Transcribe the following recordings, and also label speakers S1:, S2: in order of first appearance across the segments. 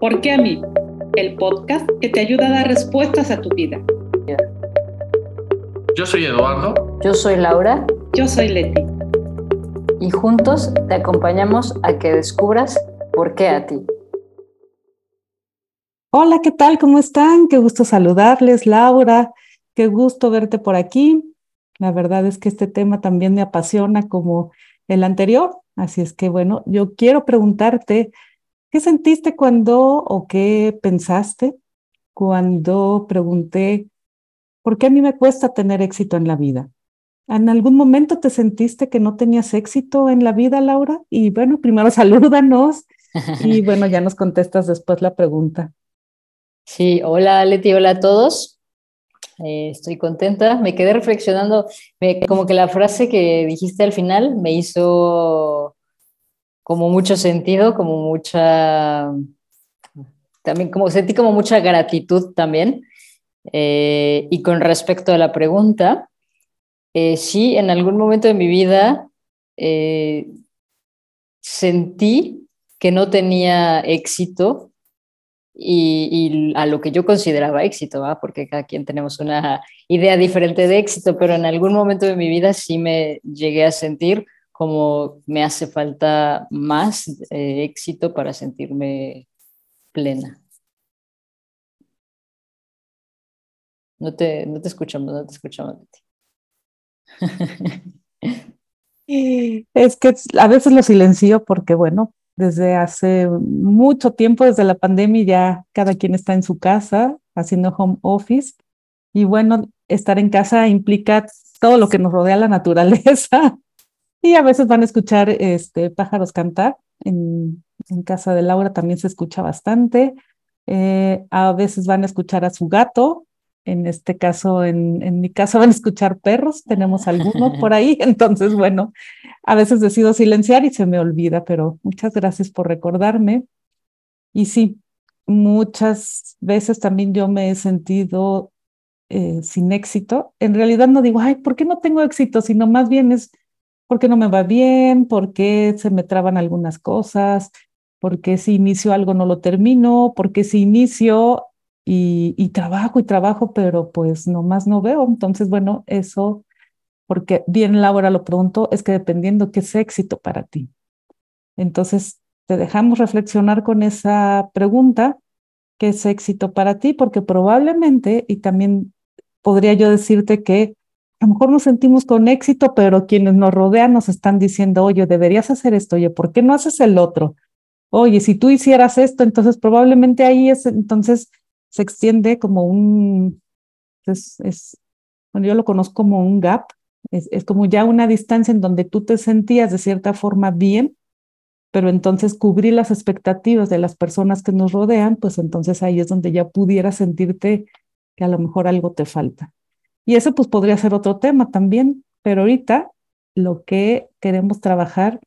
S1: ¿Por qué a mí? El podcast que te ayuda a dar respuestas a tu vida.
S2: Yo soy Eduardo.
S3: Yo soy Laura.
S1: Yo soy Leti.
S3: Y juntos te acompañamos a que descubras por qué a ti.
S4: Hola, ¿qué tal? ¿Cómo están? Qué gusto saludarles, Laura. Qué gusto verte por aquí. La verdad es que este tema también me apasiona como el anterior. Así es que, bueno, yo quiero preguntarte, ¿qué sentiste cuando o qué pensaste cuando pregunté, ¿por qué a mí me cuesta tener éxito en la vida? ¿En algún momento te sentiste que no tenías éxito en la vida, Laura? Y bueno, primero salúdanos y bueno, ya nos contestas después la pregunta.
S3: Sí, hola Leti, hola a todos. Eh, estoy contenta. Me quedé reflexionando, como que la frase que dijiste al final me hizo como mucho sentido, como mucha, también como sentí como mucha gratitud también. Eh, y con respecto a la pregunta, eh, sí, en algún momento de mi vida sentí que no tenía éxito y, a lo que yo consideraba éxito, ¿va? porque cada quien tenemos una idea diferente de éxito, pero en algún momento de mi vida sí me llegué a sentir como me hace falta más eh, éxito para sentirme plena. No te, no te escuchamos, no te escuchamos.
S4: Es que a veces lo silencio porque, bueno, desde hace mucho tiempo, desde la pandemia, ya cada quien está en su casa haciendo home office. Y bueno, estar en casa implica todo lo que nos rodea la naturaleza. Y a veces van a escuchar este, pájaros cantar. En, en casa de Laura también se escucha bastante. Eh, a veces van a escuchar a su gato. En este caso, en, en mi casa van a escuchar perros. Tenemos algunos por ahí. Entonces, bueno, a veces decido silenciar y se me olvida, pero muchas gracias por recordarme. Y sí, muchas veces también yo me he sentido eh, sin éxito. En realidad no digo, ay, ¿por qué no tengo éxito? Sino más bien es, ¿por qué no me va bien? ¿Por qué se me traban algunas cosas? ¿Por qué si inicio algo no lo termino? ¿Por qué si inicio y, trabajo y trabajo, pero pues nomás no veo? Entonces, bueno, eso porque bien Laura lo preguntó, es que dependiendo qué es éxito para ti. Entonces, te dejamos reflexionar con esa pregunta, ¿qué es éxito para ti? Porque probablemente, y también podría yo decirte que a lo mejor nos sentimos con éxito, pero quienes nos rodean nos están diciendo, oye, deberías hacer esto, oye, ¿por qué no haces el otro? Oye, si tú hicieras esto, entonces probablemente ahí es, entonces se extiende como un, es, es bueno, yo lo conozco como un gap, es, como ya una distancia en donde tú te sentías de cierta forma bien, pero entonces cubrir las expectativas de las personas que nos rodean, pues entonces ahí es donde ya pudieras sentirte que a lo mejor algo te falta. Y eso pues podría ser otro tema también, pero ahorita lo que queremos trabajar,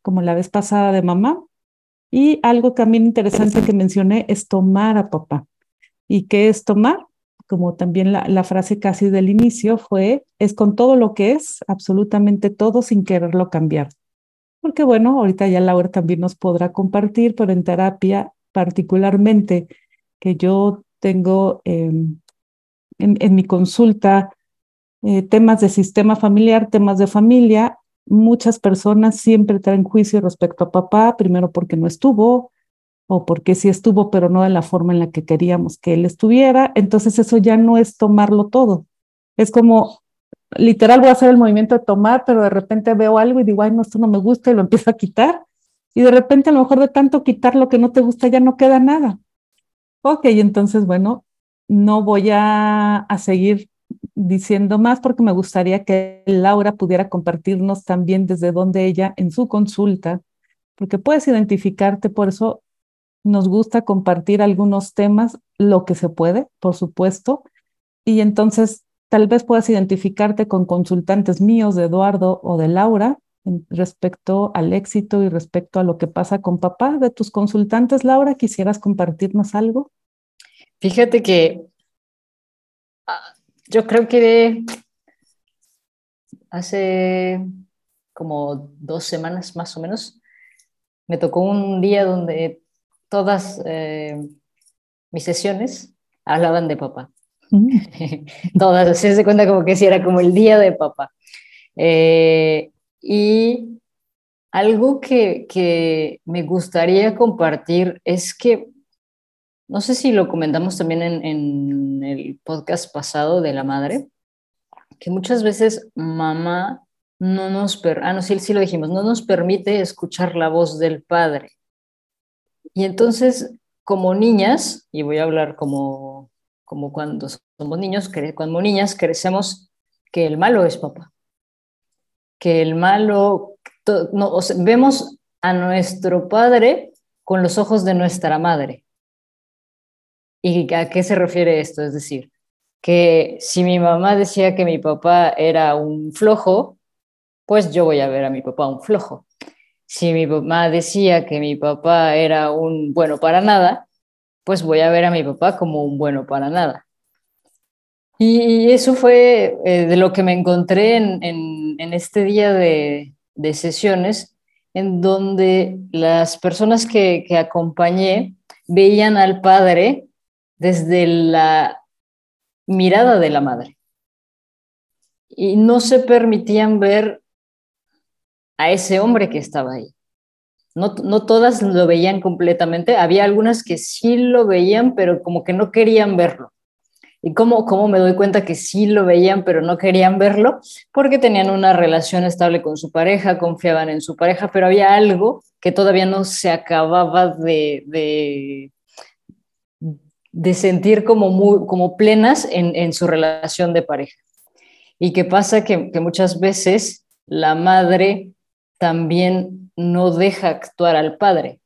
S4: como la vez pasada de mamá, y algo también interesante que mencioné es tomar a papá. ¿Y qué es tomar? como también la, frase casi del inicio fue, es con todo lo que es, absolutamente todo sin quererlo cambiar. Porque bueno, ahorita ya Laura también nos podrá compartir, pero en terapia particularmente que yo tengo em, en, mi consulta eh, temas de sistema familiar, temas de familia, muchas personas siempre traen juicio respecto a papá, primero porque no estuvo, o porque sí estuvo, pero no de la forma en la que queríamos que él estuviera, entonces eso ya no es tomarlo todo. Es como, literal, voy a hacer el movimiento de tomar, pero de repente veo algo y digo, ay, no, esto no me gusta y lo empiezo a quitar. Y de repente a lo mejor de tanto quitar lo que no te gusta ya no queda nada. Ok, entonces, bueno, no voy a, seguir diciendo más porque me gustaría que Laura pudiera compartirnos también desde donde ella en su consulta, porque puedes identificarte, por eso nos gusta compartir algunos temas, lo que se puede, por supuesto, y entonces tal vez puedas identificarte con consultantes míos de Eduardo o de Laura respecto al éxito y respecto a lo que pasa con papá. De tus consultantes, Laura, ¿quisieras compartirnos algo?
S3: Fíjate que ah, yo creo que hace como dos semanas más o menos me tocó un día donde todas eh, mis sesiones hablaban de papá. todas, se hace cuenta como que si era como el día de papá. Eh, y algo que, que, me gustaría compartir es que, no sé si lo comentamos también en, el podcast pasado de la madre, que muchas veces mamá no nos, ah, no, sí, sí lo dijimos, no nos permite escuchar la voz del padre. Y entonces, como niñas, y voy a hablar como, como cuando somos niños, cuando niñas crecemos que el malo es papá, que el malo, no, vemos a nuestro padre con los ojos de nuestra madre. ¿Y a qué se refiere esto? Es decir, que si mi mamá decía que mi papá era un flojo, pues yo voy a ver a mi papá un flojo. Si mi mamá decía que mi papá era un bueno para nada, pues voy a ver a mi papá como un bueno para nada. Y eso fue eh, de lo que me encontré en, este día de, sesiones, en donde las personas que, que acompañé veían al padre desde la mirada de la madre y no se permitían ver a ese hombre que estaba ahí. No, no, todas lo veían completamente, había algunas que sí lo veían, pero como que no querían verlo. ¿Y cómo, cómo me doy cuenta que sí lo veían, pero no querían verlo? Porque tenían una relación estable con su pareja, confiaban en su pareja, pero había algo que todavía no se acababa de, de, de sentir como, muy, como plenas en, en, su relación de pareja. Y qué pasa que, que muchas veces la madre también no deja actuar al padre.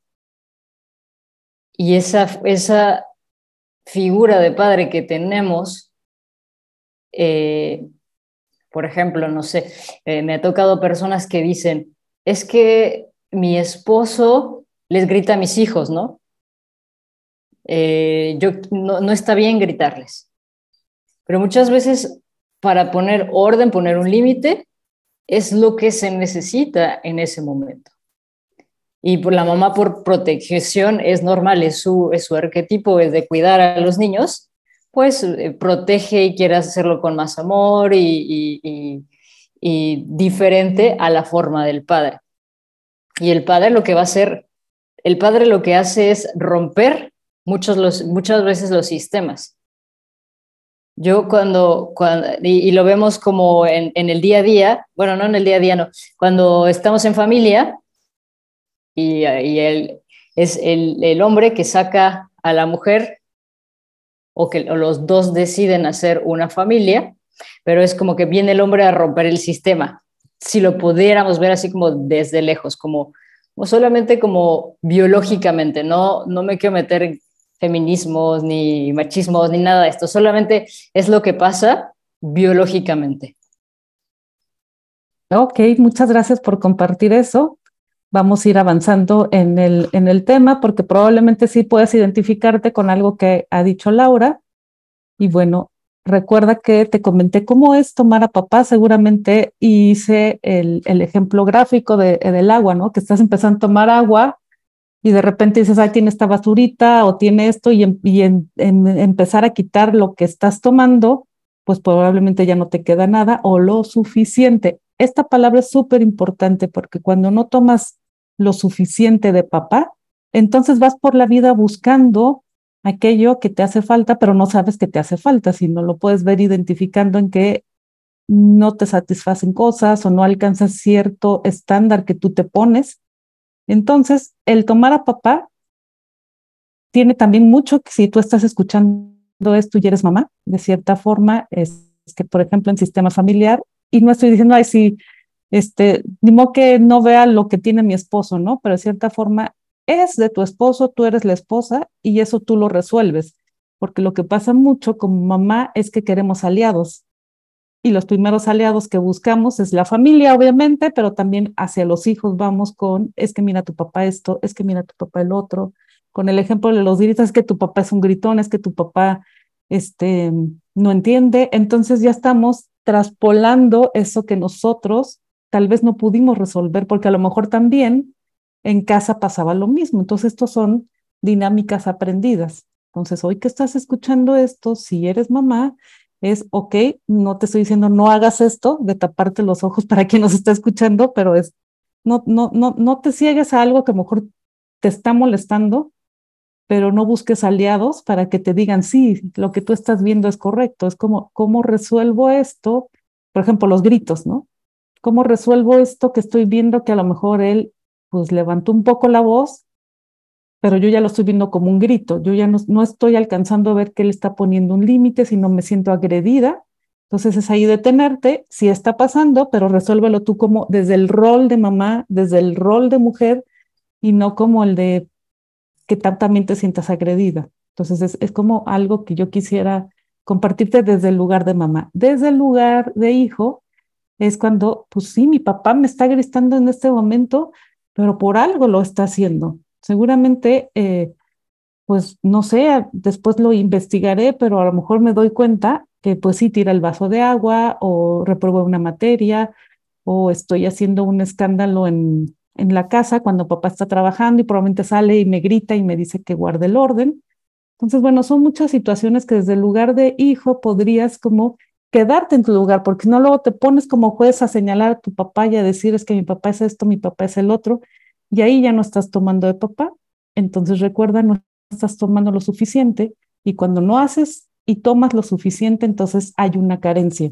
S3: Y esa, esa figura de padre que tenemos, eh, por ejemplo, no sé, eh, me ha tocado personas que dicen, es que mi esposo les grita a mis hijos, ¿no? Eh, yo, no, no está bien gritarles. Pero muchas veces para poner orden, poner un límite, es lo que se necesita en ese momento. Y por la mamá por protección es normal, es su, es su arquetipo, es de cuidar a los niños, pues eh, protege y quiere hacerlo con más amor y, y, diferente a la forma del padre. Y el padre lo que va a hacer, el padre lo que hace es romper muchos los, muchas veces los sistemas. Yo cuando, cuando y, lo vemos como en, en, el día a día, bueno, no en el día a día, no, cuando estamos en familia y, y él es el, el, hombre que saca a la mujer o que los dos deciden hacer una familia, pero es como que viene el hombre a romper el sistema. Si lo pudiéramos ver así como desde lejos, como, como solamente como biológicamente, no, no me quiero meter en feminismos, ni machismos, ni nada de esto, solamente es lo que pasa biológicamente.
S4: Ok, muchas gracias por compartir eso. Vamos a ir avanzando en el, en el tema porque probablemente sí puedas identificarte con algo que ha dicho Laura. Y bueno, recuerda que te comenté cómo es tomar a papá, seguramente hice el, el ejemplo gráfico de, del agua, ¿no? Que estás empezando a tomar agua y de repente dices, ay, tiene esta basurita o tiene esto y, em, en, empezar a quitar lo que estás tomando, pues probablemente ya no te queda nada o lo suficiente. Esta palabra es súper importante porque cuando no tomas lo suficiente de papá, entonces vas por la vida buscando aquello que te hace falta, pero no sabes que te hace falta, sino lo puedes ver identificando en que no te satisfacen cosas o no alcanzas cierto estándar que tú te pones entonces, el tomar a papá tiene también mucho que si tú estás escuchando esto y eres mamá, de cierta forma, es, que, por ejemplo, en sistema familiar, y no estoy diciendo, ay, sí, este, ni modo que no vea lo que tiene mi esposo, ¿no? Pero de cierta forma es de tu esposo, tú eres la esposa y eso tú lo resuelves, porque lo que pasa mucho como mamá es que queremos aliados y los primeros aliados que buscamos es la familia, obviamente, pero también hacia los hijos vamos con, es que mira tu papá esto, es que mira tu papá el otro, con el ejemplo de los gritos, es que tu papá es un gritón, es que tu papá este, no entiende, entonces ya estamos traspolando eso que nosotros tal vez no pudimos resolver, porque a lo mejor también en casa pasaba lo mismo. Entonces estos son dinámicas aprendidas. Entonces, hoy que estás escuchando esto, si eres mamá, es, ok, no te estoy diciendo no hagas esto, de taparte los ojos para quien nos está escuchando, pero es, no, no, no, no te ciegues a algo que a lo mejor te está molestando, pero no busques aliados para que te digan, sí, lo que tú estás viendo es correcto. Es como, ¿cómo resuelvo esto? Por ejemplo, los gritos, ¿no? ¿Cómo resuelvo esto que estoy viendo que a lo mejor él pues levantó un poco la voz, pero yo ya lo estoy viendo como un grito, yo ya no, no estoy alcanzando a ver que él está poniendo un límite, sino me siento agredida. Entonces es ahí detenerte, si está pasando, pero resuélvelo tú como desde el rol de mamá, desde el rol de mujer y no como el de que también te sientas agredida. Entonces es, es como algo que yo quisiera compartirte desde el lugar de mamá. Desde el lugar de hijo es cuando, pues sí, mi papá me está gritando en este momento, pero por algo lo está haciendo. Seguramente, eh, pues no sé, después lo investigaré, pero a lo mejor me doy cuenta que pues sí tira el vaso de agua o reprueba una materia o estoy haciendo un escándalo en, en la casa cuando papá está trabajando y probablemente sale y me grita y me dice que guarde el orden. Entonces, bueno, son muchas situaciones que desde el lugar de hijo podrías como quedarte en tu lugar, porque no luego te pones como juez a señalar a tu papá y a decir es que mi papá es esto, mi papá es el otro, y ahí ya no estás tomando de papá. Entonces recuerda, no estás tomando lo suficiente y cuando no haces y tomas lo suficiente, entonces hay una carencia.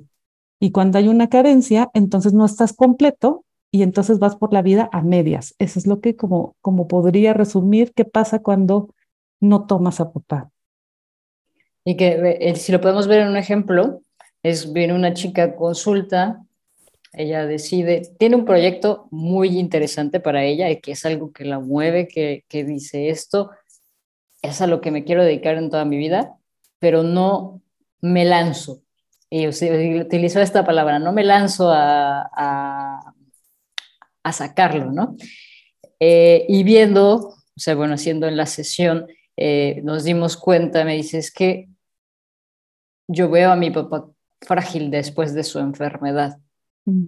S4: Y cuando hay una carencia, entonces no estás completo y entonces vas por la vida a medias. Eso es lo que como, como podría resumir qué pasa cuando no tomas a papá.
S3: Y que eh, si lo podemos ver en un ejemplo, es viene una chica consulta, ella decide, tiene un proyecto muy interesante para ella, y que es algo que la mueve, que, que dice esto, es a lo que me quiero dedicar en toda mi vida, pero no me lanzo. Y utilizó esta palabra, no me lanzo a, a, sacarlo, ¿no? Eh, y viendo, o sea, bueno, haciendo en la sesión, eh, nos dimos cuenta, me dice, es que yo veo a mi papá frágil después de su enfermedad. Mm.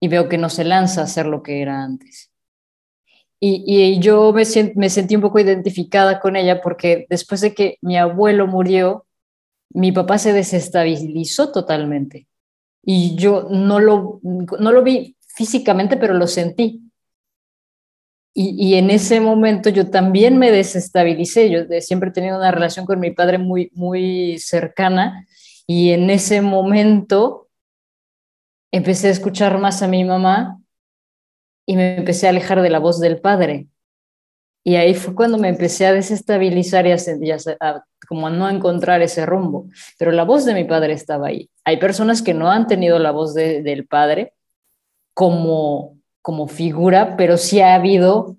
S3: Y veo que no se lanza a hacer lo que era antes. Y, y yo me, me, sentí un poco identificada con ella porque después de que mi abuelo murió, mi papá se desestabilizó totalmente. Y yo no lo, no lo vi físicamente, pero lo sentí. Y, y, en ese momento yo también me desestabilicé. Yo siempre he tenido una relación con mi padre muy, muy cercana y en ese momento empecé a escuchar más a mi mamá y me empecé a alejar de la voz del padre. Y ahí fue cuando me empecé a desestabilizar y a, como a no encontrar ese rumbo. Pero la voz de mi padre estaba ahí. Hay personas que no han tenido la voz del padre como, como figura, pero sí ha habido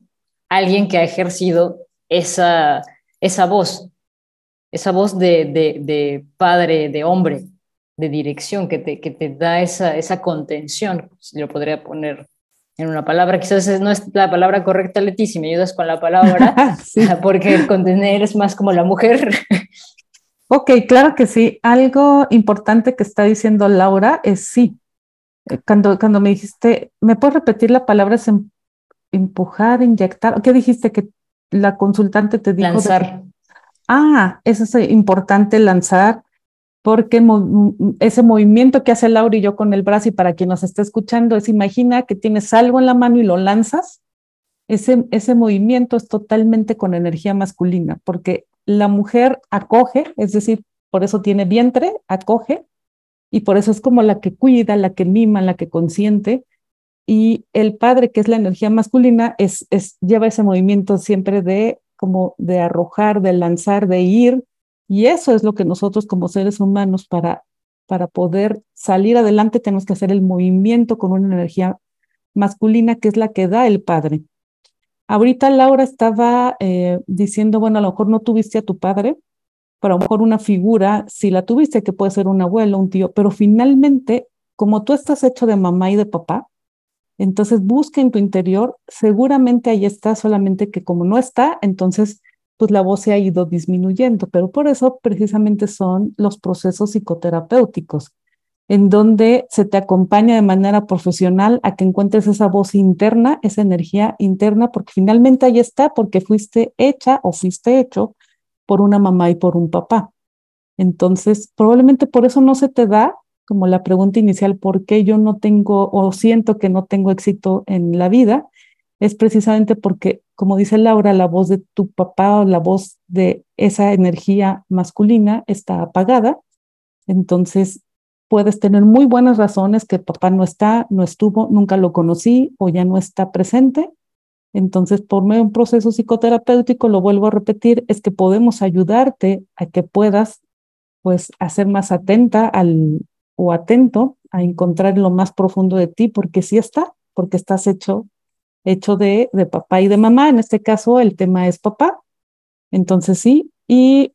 S3: alguien que ha ejercido esa, esa voz esa voz de, de, padre, de hombre, de dirección, que te, que te da esa, esa contención, si lo podría poner en una palabra, quizás no es la palabra correcta, Leti, si me ayudas con la palabra, porque el contener es más como la mujer.
S4: ok, claro que sí. Algo importante que está diciendo Laura es sí. Cuando, cuando me dijiste, ¿me puedes repetir la palabra? Es em, empujar, inyectar. ¿Qué dijiste que la consultante te dijo?
S3: Lanzar
S4: ah, eso es importante lanzar porque ese movimiento que hace Laura y yo con el brazo y para quien nos está escuchando es imagina que tienes algo en la mano y lo lanzas. Ese, ese movimiento es totalmente con energía masculina porque la mujer acoge, es decir, por eso tiene vientre, acoge y por eso es como la que cuida, la que mima, la que consiente. Y el padre, que es la energía masculina, es, es, lleva ese movimiento siempre de como de arrojar, de lanzar, de ir. Y eso es lo que nosotros como seres humanos para, para poder salir adelante tenemos que hacer el movimiento con una energía masculina que es la que da el padre. Ahorita Laura estaba eh, diciendo, bueno, a lo mejor no tuviste a tu padre, pero a lo mejor una figura, si la tuviste, que puede ser un abuelo, un tío, pero finalmente, como tú estás hecho de mamá y de papá, entonces busca en tu interior, seguramente ahí está, solamente que como no está, entonces pues la voz se ha ido disminuyendo, pero por eso precisamente son los procesos psicoterapéuticos. en donde se te acompaña de manera profesional a que encuentres esa voz interna, esa energía interna, porque finalmente ahí está, porque fuiste hecha o fuiste hecho por una mamá y por un papá. Entonces, probablemente por eso no se te da, como la pregunta inicial, ¿por qué yo no tengo o siento que no tengo éxito en la vida? Es precisamente porque, como dice Laura, la voz de tu papá o la voz de esa energía masculina está apagada. Entonces, puedes tener muy buenas razones que papá no está, no estuvo, nunca lo conocí o ya no está presente. Entonces, por medio de un proceso psicoterapéutico, lo vuelvo a repetir, es que podemos ayudarte a que puedas, pues, hacer más atenta al o atento a encontrar lo más profundo de ti, porque sí está, porque estás hecho, hecho de, de papá y de mamá. En este caso, el tema es papá. Entonces, sí. Y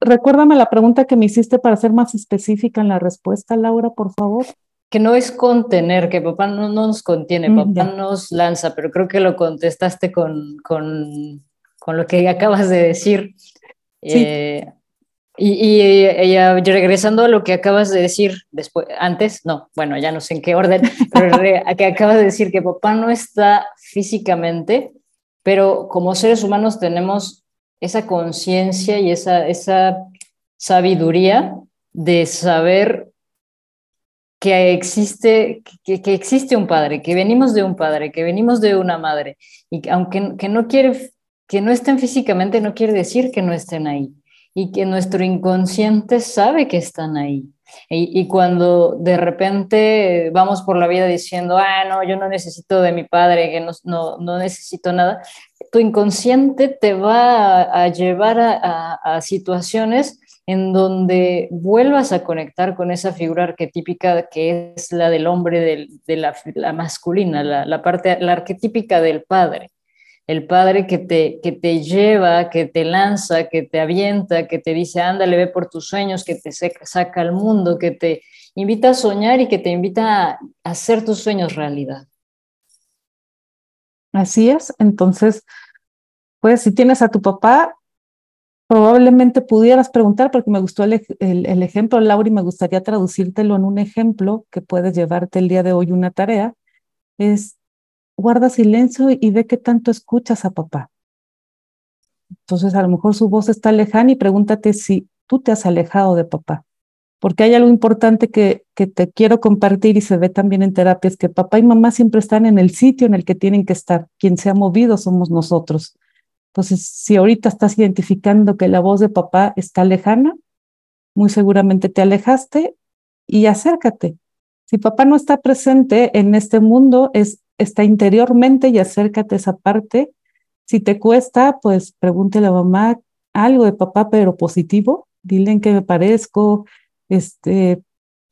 S4: recuérdame la pregunta que me hiciste para ser más específica en la respuesta, Laura, por favor.
S3: Que no es contener, que papá no, nos contiene, mm, papá nos lanza, pero creo que lo contestaste con, con, con lo que acabas de decir. Eh, y, y, regresando a lo que acabas de decir después, antes, no, bueno, ya no sé en qué orden, pero que acabas de decir que papá no está físicamente, pero como seres humanos tenemos esa conciencia y esa, esa sabiduría de saber que existe, que, que, existe un padre, que venimos de un padre, que venimos de una madre, y que aunque que no quiere, que no estén físicamente, no quiere decir que no estén ahí, y que nuestro inconsciente sabe que están ahí. Y, cuando de repente vamos por la vida diciendo, ah, no, yo no necesito de mi padre, que no, no, no necesito nada, tu inconsciente te va a, llevar a, situaciones en donde vuelvas a conectar con esa figura arquetípica que es la del hombre, de la, masculina, la, la, parte, la arquetípica del padre el padre que te, que te lleva, que te lanza, que te avienta, que te dice, ándale, ve por tus sueños, que te saca al mundo, que te invita a soñar y que te invita a hacer tus sueños realidad.
S4: Así es, entonces, pues si tienes a tu papá, probablemente pudieras preguntar, porque me gustó el, el, ejemplo, Laura, y me gustaría traducírtelo en un ejemplo que puedes llevarte el día de hoy una tarea, es guarda silencio y ve qué tanto escuchas a papá. Entonces a lo mejor su voz está lejana y pregúntate si tú te has alejado de papá. Porque hay algo importante que, que te quiero compartir y se ve también en terapia, es que papá y mamá siempre están en el sitio en el que tienen que estar. Quien se ha movido somos nosotros. Entonces, si ahorita estás identificando que la voz de papá está lejana, muy seguramente te alejaste y acércate. Si papá no está presente en este mundo, es está interiormente y acércate a esa parte. Si te cuesta, pues pregúntele a mamá algo de papá, pero positivo. Dile en qué me parezco, este,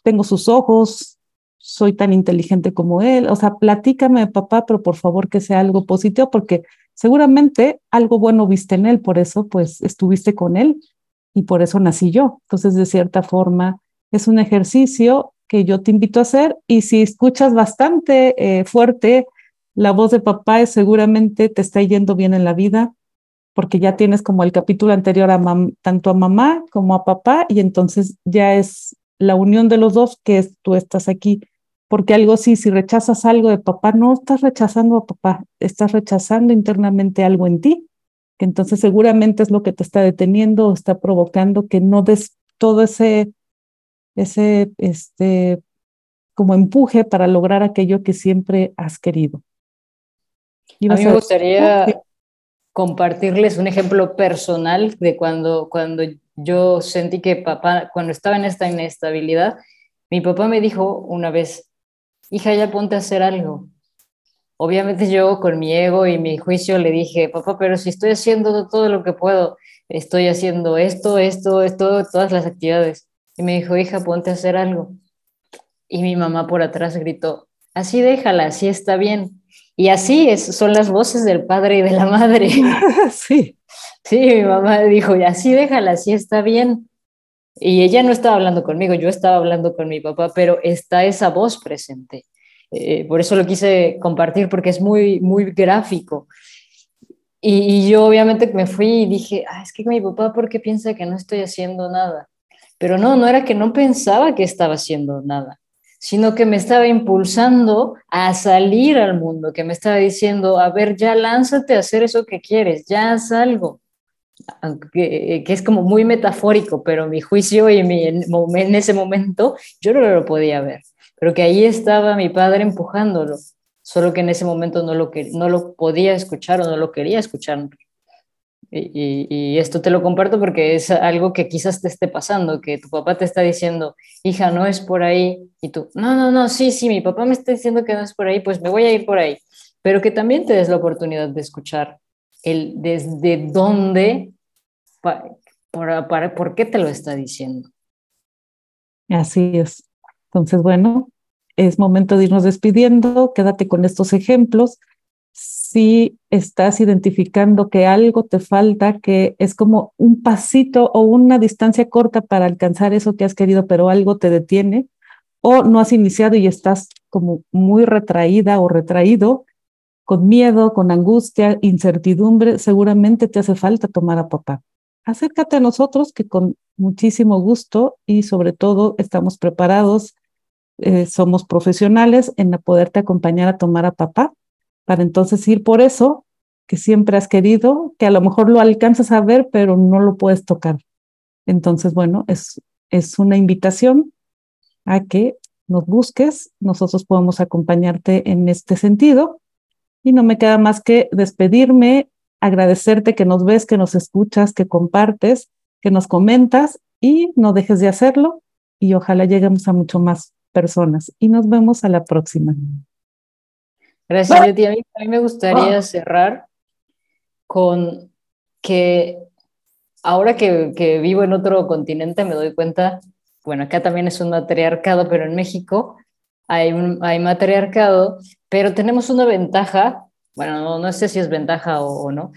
S4: tengo sus ojos, soy tan inteligente como él. O sea, platícame de papá, pero por favor que sea algo positivo, porque seguramente algo bueno viste en él, por eso pues estuviste con él y por eso nací yo. Entonces, de cierta forma, es un ejercicio que yo te invito a hacer y si escuchas bastante eh, fuerte la voz de papá, seguramente te está yendo bien en la vida porque ya tienes como el capítulo anterior a tanto a mamá como a papá y entonces ya es la unión de los dos que tú estás aquí. Porque algo sí, si rechazas algo de papá, no estás rechazando a papá, estás rechazando internamente algo en ti, que entonces seguramente es lo que te está deteniendo o está provocando que no des todo ese ese este, como empuje para lograr aquello que siempre has querido.
S3: a mí me gustaría compartirles un ejemplo personal de cuando, cuando yo sentí que papá, cuando estaba en esta inestabilidad, mi papá me dijo una vez, hija, ya ponte a hacer algo. Obviamente yo con mi ego y mi juicio le dije, papá, pero si estoy haciendo todo lo que puedo, estoy haciendo esto, esto, esto, todas las actividades. Y me dijo, hija, ponte a hacer algo. Y mi mamá por atrás gritó, así déjala, así está bien. Y así es, son las voces del padre y de la madre.
S4: Sí.
S3: Sí, mi mamá dijo, así déjala, así está bien. Y ella no estaba hablando conmigo, yo estaba hablando con mi papá, pero está esa voz presente. Eh, por eso lo quise compartir, porque es muy, muy gráfico. Y, yo obviamente me fui y dije, ah, es que mi papá, ¿por qué piensa que no estoy haciendo nada? Pero no, no era que no pensaba que estaba haciendo nada. sino que me estaba impulsando a salir al mundo, que me estaba diciendo, a ver, ya lánzate a hacer eso que quieres, ya haz algo. Que, que es como muy metafórico, pero mi juicio y mi, en ese momento yo no lo podía ver, pero que ahí estaba mi padre empujándolo, solo que en ese momento no lo, no lo podía escuchar o no lo quería escuchar. Y, esto te lo comparto porque es algo que quizás te esté pasando, que tu papá te está diciendo, hija, no es por ahí, y tú, no, no, no, sí, sí, mi papá me está diciendo que no es por ahí, pues me voy a ir por ahí, pero que también te des la oportunidad de escuchar el desde dónde, para, para, por qué te lo está diciendo.
S4: Así es. Entonces, bueno, es momento de irnos despidiendo, quédate con estos ejemplos si estás identificando que algo te falta, que es como un pasito o una distancia corta para alcanzar eso que has querido, pero algo te detiene, o no has iniciado y estás como muy retraída o retraído, con miedo, con angustia, incertidumbre, seguramente te hace falta tomar a papá. Acércate a nosotros que con muchísimo gusto y sobre todo estamos preparados, eh, somos profesionales en poderte acompañar a tomar a papá para entonces ir por eso que siempre has querido, que a lo mejor lo alcanzas a ver, pero no lo puedes tocar. Entonces, bueno, es, es una invitación a que nos busques, nosotros podemos acompañarte en este sentido. Y no me queda más que despedirme, agradecerte que nos ves, que nos escuchas, que compartes, que nos comentas y no dejes de hacerlo y ojalá lleguemos a mucho más personas. Y nos vemos a la próxima.
S3: Gracias, Leti. A mí, me gustaría ah. cerrar con que ahora que, vivo en otro continente me doy cuenta, bueno, acá también es un matriarcado, pero en México hay, hay matriarcado, pero tenemos una ventaja, bueno, no, sé si es ventaja o, no,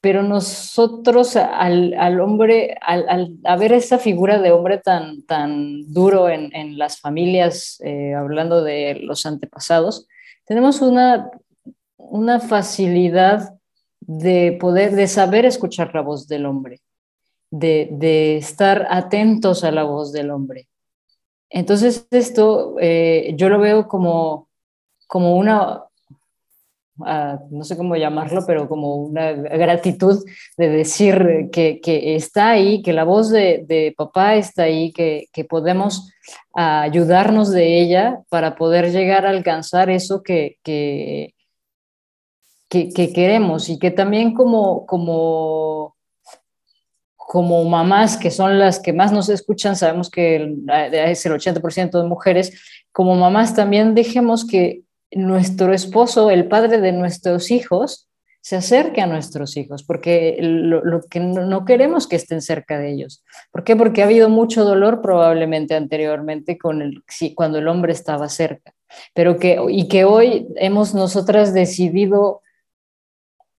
S3: pero nosotros al, hombre, al, al, ver esa figura de hombre tan, tan duro en, las familias, eh, hablando de los antepasados, tenemos una, una facilidad de poder, de saber escuchar la voz del hombre, de, estar atentos a la voz del hombre. Entonces esto eh, yo lo veo como, como una, no sé cómo llamarlo, pero como una gratitud de decir que, está ahí, que la voz de, papá está ahí, que, que podemos ayudarnos de ella para poder llegar a alcanzar eso que, que, que, queremos. Y que también como, como, como mamás, que son las que más nos escuchan, sabemos que es el 80% de mujeres, como mamás también dejemos que nuestro esposo, el padre de nuestros hijos, se acerque a nuestros hijos, porque lo, que no, queremos que estén cerca de ellos. ¿Por qué? Porque ha habido mucho dolor probablemente anteriormente con el, cuando el hombre estaba cerca, pero que, y que hoy hemos nosotras decidido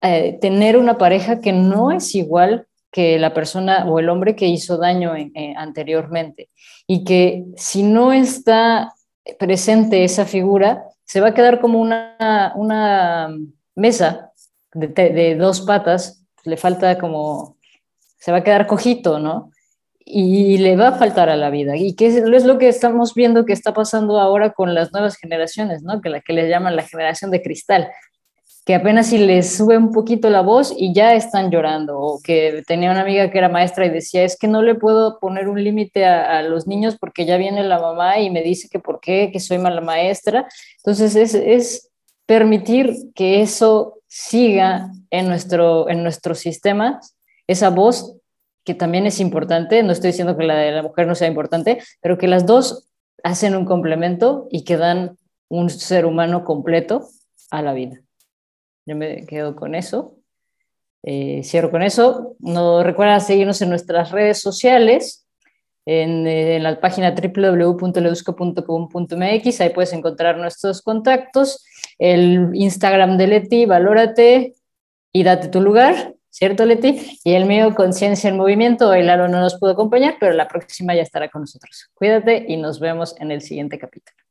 S3: eh, tener una pareja que no es igual que la persona o el hombre que hizo daño anteriormente, y que si no está presente esa figura, se va a quedar como una, una mesa de, dos patas, le falta como, se va a quedar cojito, ¿no? Y le va a faltar a la vida. Y que es, lo que estamos viendo que está pasando ahora con las nuevas generaciones, ¿no? Que la que le llaman la generación de cristal, que apenas si les sube un poquito la voz y ya están llorando. O que tenía una amiga que era maestra y decía, es que no le puedo poner un límite a, los niños porque ya viene la mamá y me dice que por qué, que soy mala maestra. Entonces es, es permitir que eso siga en nuestro, en nuestro sistema esa voz que también es importante, no estoy diciendo que la de la mujer no sea importante, pero que las dos hacen un complemento y que dan un ser humano completo a la vida. Yo me quedo con eso. Eh, cierro con eso. No recuerda seguirnos en nuestras redes sociales, en, en la página www.leusco.com.mx, ahí puedes encontrar nuestros contactos el Instagram de Leti, valórate y date tu lugar, ¿cierto Leti? Y el mío, Conciencia en Movimiento, hoy Lalo no nos pudo acompañar, pero la próxima ya estará con nosotros. Cuídate y nos vemos en el siguiente capítulo.